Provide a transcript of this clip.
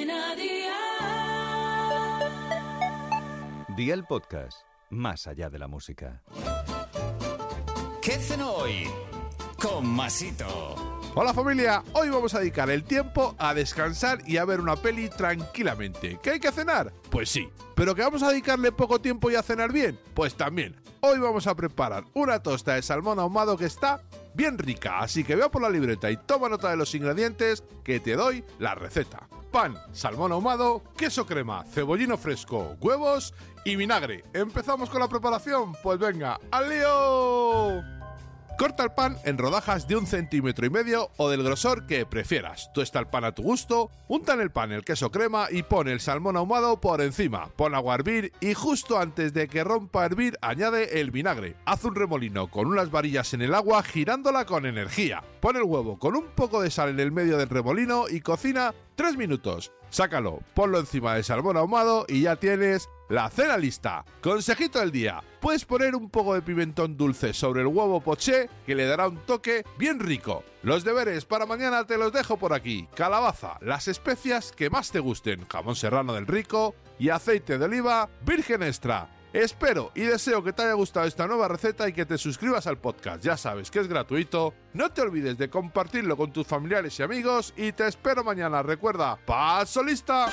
Cadena Dial. Día el podcast, más allá de la música. ¿Qué hacen hoy? Con Masito. Hola familia, hoy vamos a dedicar el tiempo a descansar y a ver una peli tranquilamente. ¿Qué hay que cenar? Pues sí. ¿Pero que vamos a dedicarle poco tiempo y a cenar bien? Pues también. Hoy vamos a preparar una tosta de salmón ahumado que está bien rica, así que vea por la libreta y toma nota de los ingredientes que te doy la receta. Pan, salmón ahumado, queso crema, cebollino fresco, huevos y vinagre. ¿Empezamos con la preparación? Pues venga, ¡al lío! Corta el pan en rodajas de un centímetro y medio o del grosor que prefieras. Tuesta el pan a tu gusto, unta en el pan el queso crema y pon el salmón ahumado por encima. Pon agua a hervir y justo antes de que rompa a hervir añade el vinagre. Haz un remolino con unas varillas en el agua girándola con energía. Pon el huevo con un poco de sal en el medio del remolino y cocina 3 minutos. Sácalo, ponlo encima del salmón ahumado y ya tienes la cena lista. Consejito del día. Puedes poner un poco de pimentón dulce sobre el huevo poché que le dará un toque bien rico. Los deberes para mañana te los dejo por aquí. Calabaza, las especias que más te gusten, jamón serrano del rico y aceite de oliva virgen extra. Espero y deseo que te haya gustado esta nueva receta y que te suscribas al podcast. Ya sabes que es gratuito. No te olvides de compartirlo con tus familiares y amigos y te espero mañana. Recuerda, paso lista.